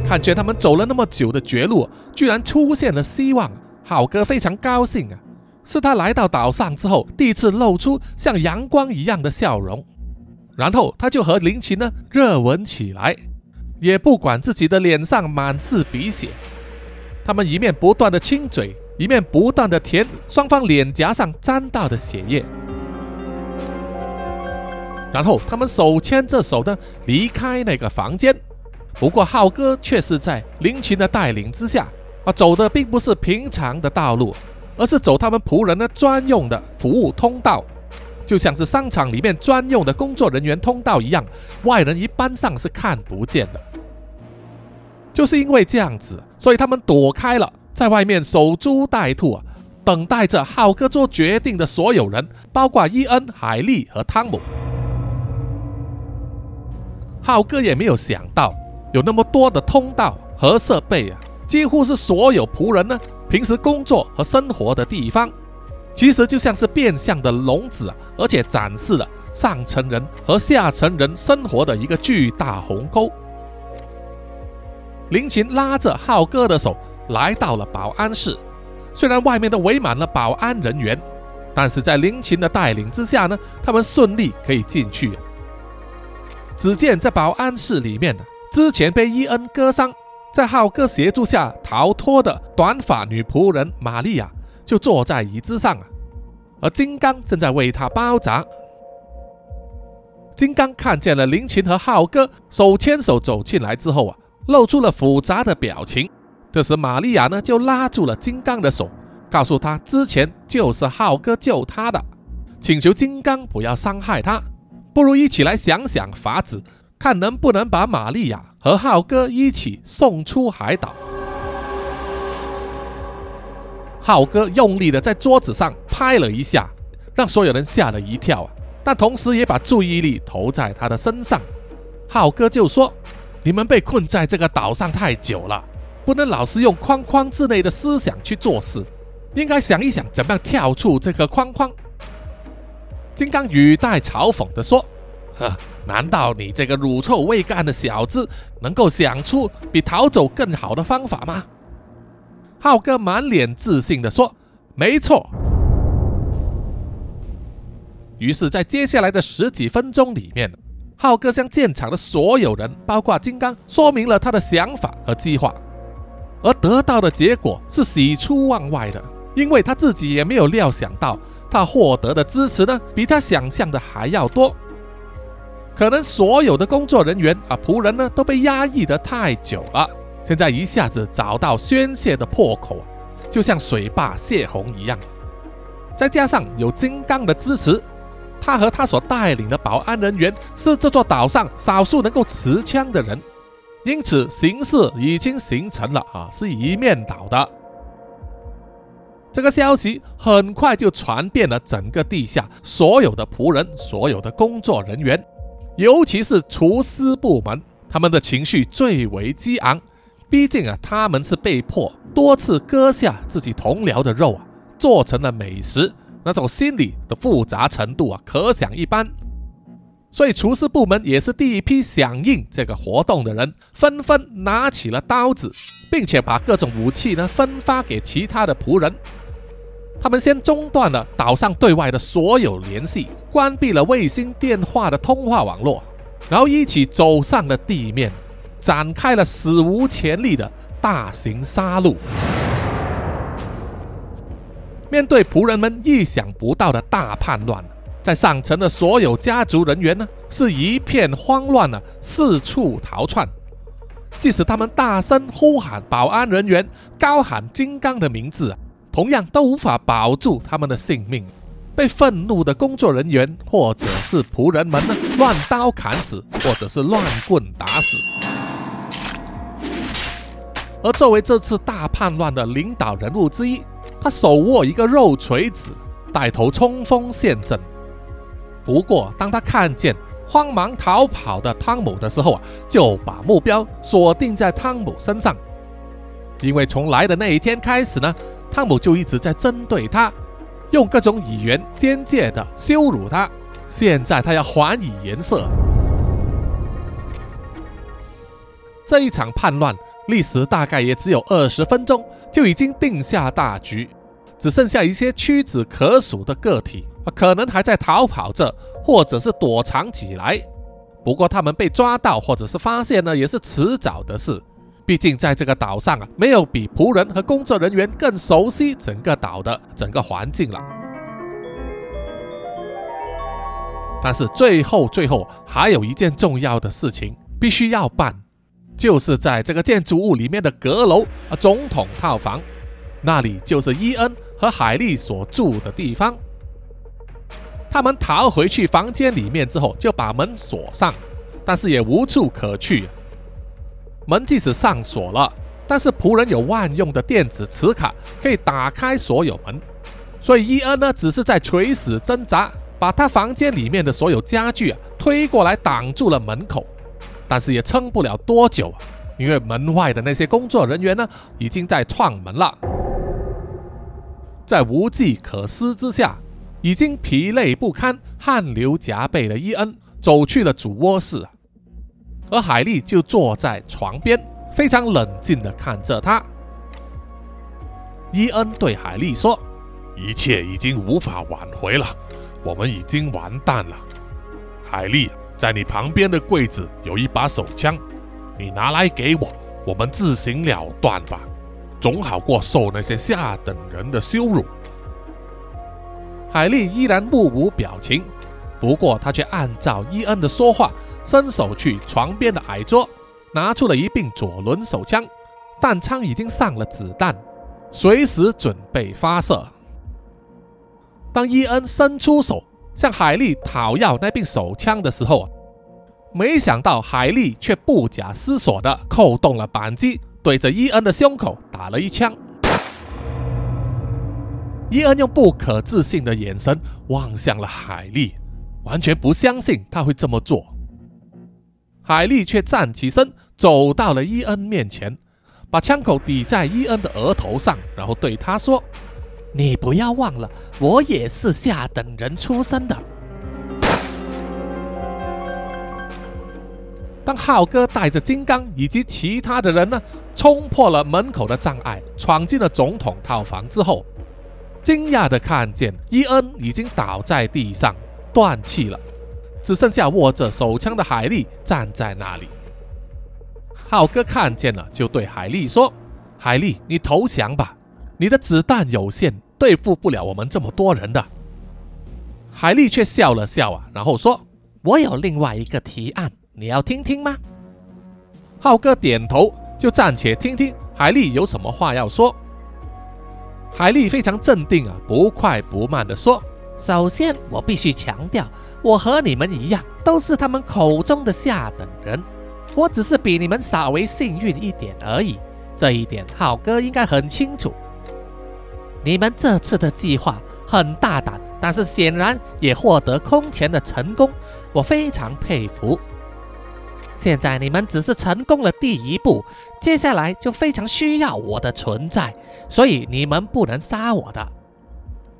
看见他们走了那么久的绝路，居然出现了希望，好哥非常高兴啊！是他来到岛上之后，第一次露出像阳光一样的笑容。然后他就和林奇呢热吻起来，也不管自己的脸上满是鼻血，他们一面不断的亲嘴。一面不断的舔双方脸颊上沾到的血液，然后他们手牵着手的离开那个房间。不过浩哥却是在林琴的带领之下，啊，走的并不是平常的道路，而是走他们仆人的专用的服务通道，就像是商场里面专用的工作人员通道一样，外人一般上是看不见的。就是因为这样子，所以他们躲开了。在外面守株待兔啊，等待着浩哥做决定的所有人，包括伊恩、海莉和汤姆。浩哥也没有想到，有那么多的通道和设备啊，几乎是所有仆人呢平时工作和生活的地方，其实就像是变相的笼子，而且展示了上层人和下层人生活的一个巨大鸿沟。林琴拉着浩哥的手。来到了保安室，虽然外面都围满了保安人员，但是在林琴的带领之下呢，他们顺利可以进去。只见在保安室里面，之前被伊恩割伤，在浩哥协助下逃脱的短发女仆人玛利亚就坐在椅子上啊，而金刚正在为她包扎。金刚看见了林琴和浩哥手牵手走进来之后啊，露出了复杂的表情。这时，玛利亚呢就拉住了金刚的手，告诉他之前就是浩哥救他的，请求金刚不要伤害他，不如一起来想想法子，看能不能把玛利亚和浩哥一起送出海岛。浩哥用力的在桌子上拍了一下，让所有人吓了一跳啊，但同时也把注意力投在他的身上。浩哥就说：“你们被困在这个岛上太久了，不能老是用框框之内的思想去做事，应该想一想怎么样跳出这个框框。”金刚语带嘲讽地说：“呵，难道你这个乳臭未干的小子能够想出比逃走更好的方法吗？”浩哥满脸自信地说：“没错。”于是，在接下来的十几分钟里面，浩哥向现场的所有人，包括金刚，说明了他的想法和计划，而得到的结果是喜出望外的，因为他自己也没有料想到，他获得的支持呢，比他想象的还要多。可能所有的工作人员啊、仆人呢，都被压抑得太久了，现在一下子找到宣泄的破口，就像水坝泄洪一样。再加上有金刚的支持。他和他所带领的保安人员是这座岛上少数能够持枪的人，因此形势已经形成了啊，是一面倒的。这个消息很快就传遍了整个地下，所有的仆人、所有的工作人员，尤其是厨师部门，他们的情绪最为激昂。毕竟啊，他们是被迫多次割下自己同僚的肉啊，做成了美食。那种心理的复杂程度啊，可想一斑。所以厨师部门也是第一批响应这个活动的人，纷纷拿起了刀子，并且把各种武器呢分发给其他的仆人。他们先中断了岛上对外的所有联系，关闭了卫星电话的通话网络，然后一起走上了地面，展开了史无前例的大型杀戮。面对仆人们意想不到的大叛乱，在上层的所有家族人员呢，是一片慌乱啊，四处逃窜。即使他们大声呼喊保安人员，高喊金刚的名字，同样都无法保住他们的性命。被愤怒的工作人员或者是仆人们呢，乱刀砍死，或者是乱棍打死。而作为这次大叛乱的领导人物之一。他手握一个肉锤子，带头冲锋陷阵。不过，当他看见慌忙逃跑的汤姆的时候啊，就把目标锁定在汤姆身上。因为从来的那一天开始呢，汤姆就一直在针对他，用各种语言间接的羞辱他。现在他要还以颜色。这一场叛乱历时大概也只有二十分钟，就已经定下大局。只剩下一些屈指可数的个体，可能还在逃跑着，或者是躲藏起来。不过他们被抓到或者是发现呢，也是迟早的事。毕竟在这个岛上啊，没有比仆人和工作人员更熟悉整个岛的整个环境了。但是最后最后还有一件重要的事情必须要办，就是在这个建筑物里面的阁楼啊，总统套房，那里就是伊恩。和海莉所住的地方，他们逃回去房间里面之后，就把门锁上，但是也无处可去。门即使上锁了，但是仆人有万用的电子磁卡，可以打开所有门。所以伊恩呢，只是在垂死挣扎，把他房间里面的所有家具啊推过来挡住了门口，但是也撑不了多久，因为门外的那些工作人员呢，已经在撞门了。在无计可施之下，已经疲累不堪、汗流浃背的伊恩走去了主卧室，而海莉就坐在床边，非常冷静地看着他。伊恩对海莉说：“一切已经无法挽回了，我们已经完蛋了。海莉，在你旁边的柜子有一把手枪，你拿来给我，我们自行了断吧。”总好过受那些下等人的羞辱。海莉依然目无表情，不过她却按照伊恩的说话，伸手去床边的矮桌，拿出了一柄左轮手枪，弹仓已经上了子弹，随时准备发射。当伊恩伸出手向海莉讨要那柄手枪的时候，没想到海莉却不假思索地扣动了扳机。对着伊恩的胸口打了一枪，伊恩用不可置信的眼神望向了海莉，完全不相信他会这么做。海莉却站起身，走到了伊恩面前，把枪口抵在伊恩的额头上，然后对他说：“你不要忘了，我也是下等人出身的。”当浩哥带着金刚以及其他的人呢，冲破了门口的障碍，闯进了总统套房之后，惊讶的看见伊恩已经倒在地上断气了，只剩下握着手枪的海莉站在那里。浩哥看见了，就对海莉说：“海莉，你投降吧，你的子弹有限，对付不了我们这么多人的。”海丽却笑了笑啊，然后说：“我有另外一个提案。”你要听听吗？浩哥点头，就暂且听听海丽有什么话要说。海丽非常镇定啊，不快不慢地说：“首先，我必须强调，我和你们一样，都是他们口中的下等人。我只是比你们稍微幸运一点而已。这一点，浩哥应该很清楚。你们这次的计划很大胆，但是显然也获得空前的成功，我非常佩服。”现在你们只是成功了第一步，接下来就非常需要我的存在，所以你们不能杀我的。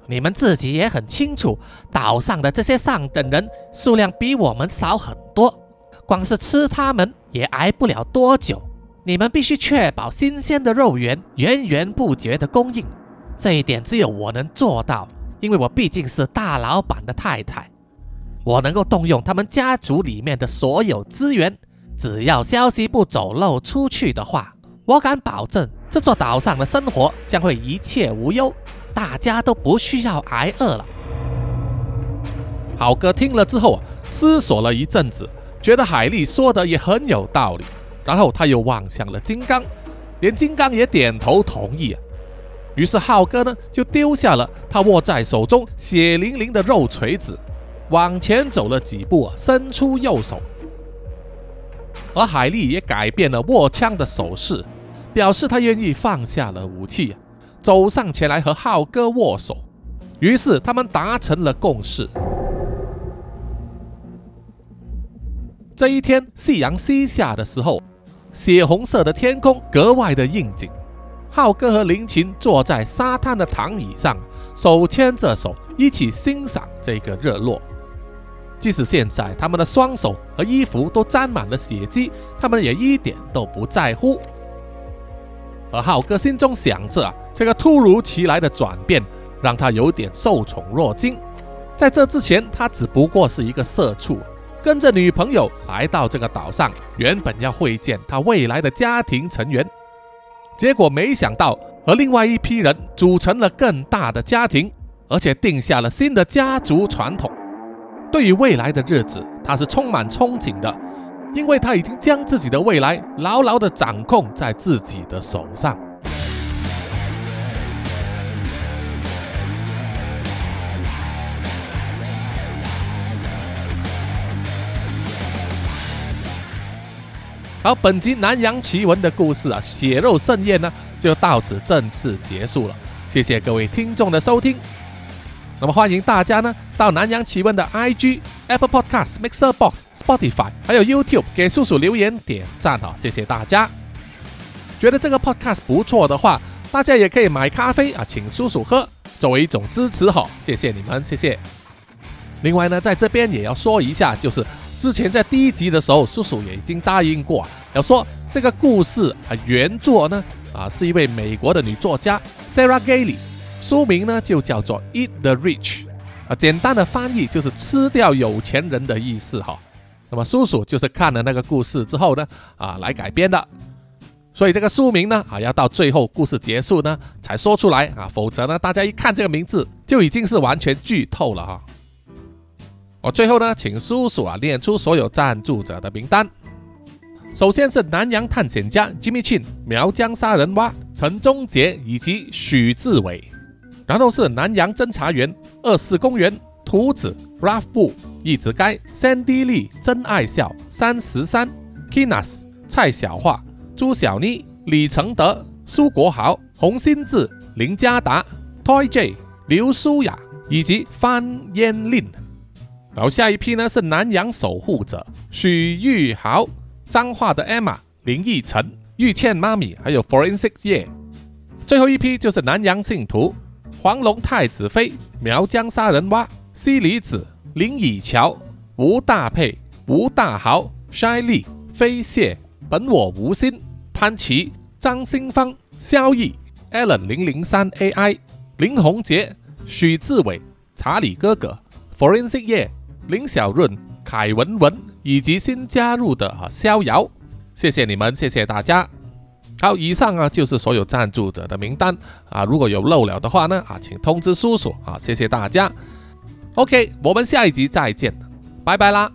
你们自己也很清楚，岛上的这些上等人数量比我们少很多，光是吃他们也挨不了多久。你们必须确保新鲜的肉源源源不绝的供应，这一点只有我能做到，因为我毕竟是大老板的太太，我能够动用他们家族里面的所有资源。只要消息不走漏出去的话，我敢保证这座岛上的生活将会一切无忧，大家都不需要挨饿了。好哥听了之后啊，思索了一阵子，觉得海莉说的也很有道理，然后他又望向了金刚，连金刚也点头同意。于是浩哥呢就丢下了他握在手中血淋淋的肉锤子，往前走了几步啊，伸出右手。而海莉也改变了握枪的手势，表示她愿意放下了武器，走上前来和浩哥握手。于是他们达成了共识。这一天夕阳西下的时候，血红色的天空格外的应景。浩哥和林琴坐在沙滩的躺椅上，手牵着手，一起欣赏这个日落。即使现在他们的双手和衣服都沾满了血迹，他们也一点都不在乎。而浩哥心中想着啊，这个突如其来的转变让他有点受宠若惊。在这之前，他只不过是一个社畜，跟着女朋友来到这个岛上，原本要会见他未来的家庭成员，结果没想到和另外一批人组成了更大的家庭，而且定下了新的家族传统。对于未来的日子，他是充满憧憬的，因为他已经将自己的未来牢牢地掌控在自己的手上。好，本集南洋奇闻的故事啊，血肉盛宴呢，就到此正式结束了。谢谢各位听众的收听。那么欢迎大家呢到南洋奇闻的 IG、Apple Podcast、Mixer Box、Spotify，还有 YouTube 给叔叔留言点赞哦，谢谢大家。觉得这个 Podcast 不错的话，大家也可以买咖啡啊，请叔叔喝，作为一种支持哈，谢谢你们，谢谢。另外呢，在这边也要说一下，就是之前在第一集的时候，叔叔也已经答应过，要说这个故事啊原作呢啊是一位美国的女作家 Sarah Gailey。书名呢就叫做《Eat the Rich》，啊，简单的翻译就是吃掉有钱人的意思哈。那么叔叔就是看了那个故事之后呢，啊，来改编的。所以这个书名呢，啊，要到最后故事结束呢才说出来啊，否则呢，大家一看这个名字就已经是完全剧透了哈。我最后呢，请叔叔啊念出所有赞助者的名单。首先是南洋探险家 Jimmy Chin、苗疆杀人蛙陈忠杰以及许志伟。然后是南洋侦查员二四公园图子 Ralph 布一直该 Sandy Lee 真爱笑三十三 Kinas 蔡小桦朱小妮李承德苏国豪洪新志林家达 Toy J 刘舒雅以及范嫣令。然后下一批呢是南洋守护者许玉豪彰化的 Emma 林奕晨、玉倩妈咪，还有 Forensic 叶。最后一批就是南洋信徒，黄龙太子妃、苗疆杀人蛙、西里子、林以乔、吴大佩、吴大豪、筛利、飞蟹、本我无心、潘琪、张新芳、萧逸、Allen 零零三 AI、林宏杰、许志伟、查理哥哥、Forensic 叶、林小润、凯文文以及新加入的啊逍遥，谢谢你们，谢谢大家。好，以上啊就是所有赞助者的名单啊，如果有漏了的话呢啊，请通知叔叔啊，谢谢大家。OK，我们下一集再见，拜拜啦。